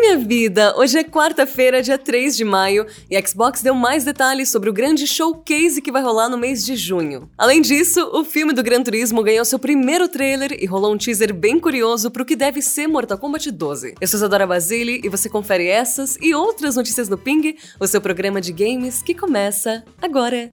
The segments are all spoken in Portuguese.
Minha vida! Hoje é quarta-feira, dia 3 de maio, e a Xbox deu mais detalhes sobre o grande showcase que vai rolar no mês de junho. Além disso, o filme do Gran Turismo ganhou seu primeiro trailer e rolou um teaser bem curioso pro que deve ser Mortal Kombat 12. Eu sou Isadora Basile e você confere essas e outras notícias no Ping, o seu programa de games que começa agora.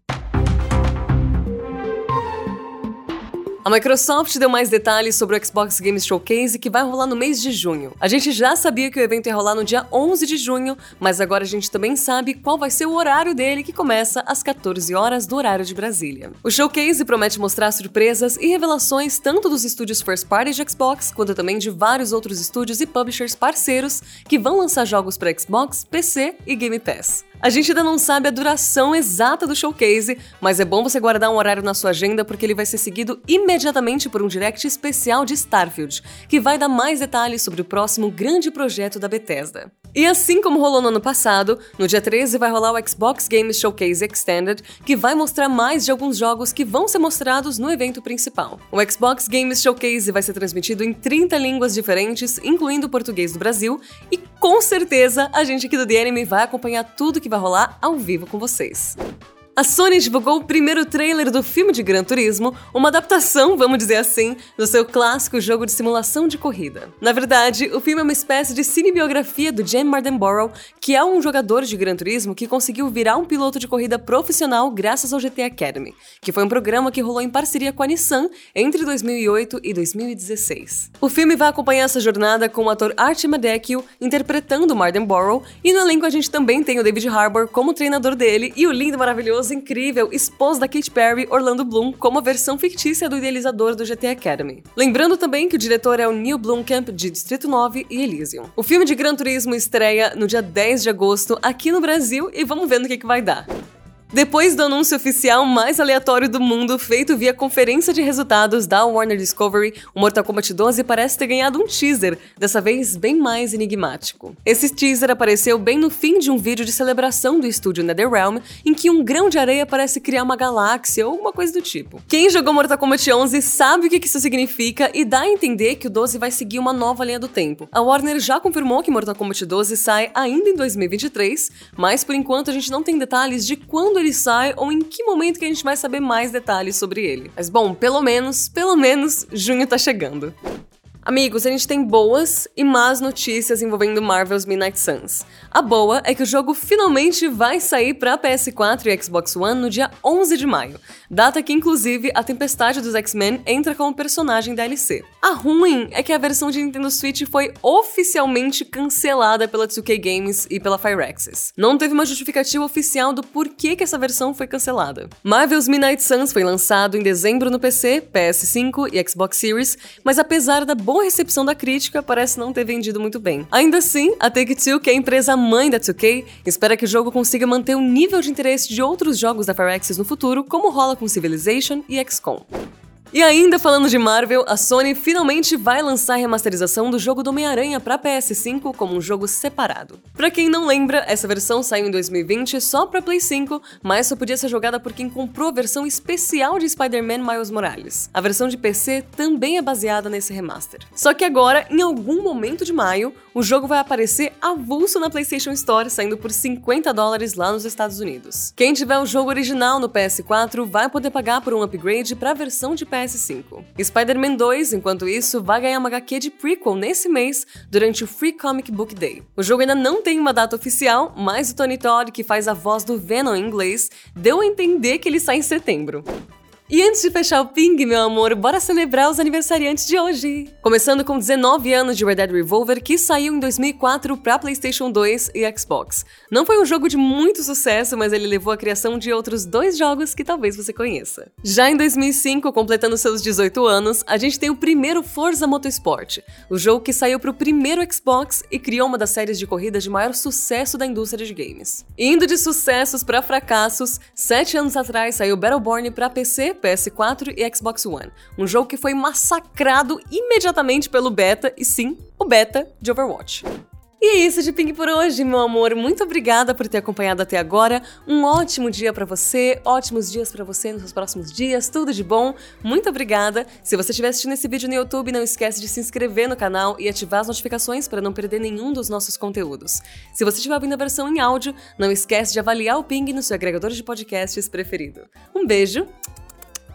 A Microsoft deu mais detalhes sobre o Xbox Games Showcase que vai rolar no mês de junho. A gente já sabia que o evento ia rolar no dia 11 de junho, mas agora a gente também sabe qual vai ser o horário dele, que começa às 14 horas do horário de Brasília. O Showcase promete mostrar surpresas e revelações tanto dos estúdios first party de Xbox, quanto também de vários outros estúdios e publishers parceiros que vão lançar jogos para Xbox, PC e Game Pass. A gente ainda não sabe a duração exata do showcase, mas é bom você guardar um horário na sua agenda porque ele vai ser seguido imediatamente por um direct especial de Starfield, que vai dar mais detalhes sobre o próximo grande projeto da Bethesda. E assim como rolou no ano passado, no dia 13 vai rolar o Xbox Games Showcase Extended, que vai mostrar mais de alguns jogos que vão ser mostrados no evento principal. O Xbox Games Showcase vai ser transmitido em 30 línguas diferentes, incluindo o português do Brasil, e com certeza a gente aqui do The Anime vai acompanhar tudo que vai rolar ao vivo com vocês. A Sony divulgou o primeiro trailer do filme de Gran Turismo, uma adaptação, vamos dizer assim, do seu clássico jogo de simulação de corrida. Na verdade, o filme é uma espécie de cinebiografia do Jim Mardenborough, que é um jogador de Gran Turismo que conseguiu virar um piloto de corrida profissional graças ao GT Academy, que foi um programa que rolou em parceria com a Nissan entre 2008 e 2016. O filme vai acompanhar essa jornada com o ator Archie Madekio interpretando Mardenborough, e no elenco a gente também tem o David Harbour como treinador dele e o lindo maravilhoso incrível esposo da Katy Perry, Orlando Bloom, como a versão fictícia do idealizador do GT Academy. Lembrando também que o diretor é o Neil Blomkamp, de Distrito 9 e Elysium. O filme de Gran Turismo estreia no dia 10 de agosto aqui no Brasil e vamos ver no que, que vai dar. Depois do anúncio oficial mais aleatório do mundo, feito via conferência de resultados da Warner Discovery, o Mortal Kombat 12 parece ter ganhado um teaser, dessa vez bem mais enigmático. Esse teaser apareceu bem no fim de um vídeo de celebração do estúdio NetherRealm, em que um grão de areia parece criar uma galáxia ou alguma coisa do tipo. Quem jogou Mortal Kombat 11 sabe o que isso significa e dá a entender que o 12 vai seguir uma nova linha do tempo. A Warner já confirmou que Mortal Kombat 12 sai ainda em 2023, mas por enquanto a gente não tem detalhes de quando ele ele sai ou em que momento que a gente vai saber mais detalhes sobre ele. Mas bom, pelo menos, pelo menos, junho tá chegando. Amigos, a gente tem boas e más notícias envolvendo Marvel's Midnight Suns. A boa é que o jogo finalmente vai sair para PS4 e Xbox One no dia 11 de maio, data que inclusive a Tempestade dos X-Men entra como personagem DLC. A ruim é que a versão de Nintendo Switch foi oficialmente cancelada pela 2K Games e pela Firaxis. Não teve uma justificativa oficial do porquê que essa versão foi cancelada. Marvel's Midnight Suns foi lançado em dezembro no PC, PS5 e Xbox Series, mas apesar da boa boa recepção da crítica, parece não ter vendido muito bem. Ainda assim, a Take-Two, que é a empresa mãe da 2K, espera que o jogo consiga manter o nível de interesse de outros jogos da Firaxis no futuro, como rola com Civilization e XCOM. E ainda falando de Marvel, a Sony finalmente vai lançar a remasterização do jogo do Homem-Aranha para PS5 como um jogo separado. Para quem não lembra, essa versão saiu em 2020 só para Play 5, mas só podia ser jogada por quem comprou a versão especial de Spider-Man Miles Morales. A versão de PC também é baseada nesse remaster. Só que agora, em algum momento de maio, o jogo vai aparecer avulso na PlayStation Store, saindo por 50 dólares lá nos Estados Unidos. Quem tiver o jogo original no PS4 vai poder pagar por um upgrade para a versão de PS PS5. Spider-Man 2, enquanto isso, vai ganhar uma HQ de prequel nesse mês, durante o Free Comic Book Day. O jogo ainda não tem uma data oficial, mas o Tony Todd, que faz a voz do Venom em inglês, deu a entender que ele sai em setembro. E antes de fechar o ping, meu amor, bora celebrar os aniversariantes de hoje. Começando com 19 anos de Red Dead Revolver, que saiu em 2004 para PlayStation 2 e Xbox. Não foi um jogo de muito sucesso, mas ele levou à criação de outros dois jogos que talvez você conheça. Já em 2005, completando seus 18 anos, a gente tem o primeiro Forza Motorsport, o jogo que saiu para o primeiro Xbox e criou uma das séries de corridas de maior sucesso da indústria de games. Indo de sucessos para fracassos, sete anos atrás saiu Battleborn para PC, PS4 e Xbox One. Um jogo que foi massacrado imediatamente pelo beta, e sim, o beta de Overwatch. E é isso de Ping por hoje, meu amor. Muito obrigada por ter acompanhado até agora. Um ótimo dia para você, ótimos dias para você nos próximos dias, tudo de bom. Muito obrigada. Se você estiver assistindo esse vídeo no YouTube, não esquece de se inscrever no canal e ativar as notificações para não perder nenhum dos nossos conteúdos. Se você estiver ouvindo a versão em áudio, não esquece de avaliar o Ping no seu agregador de podcasts preferido. Um beijo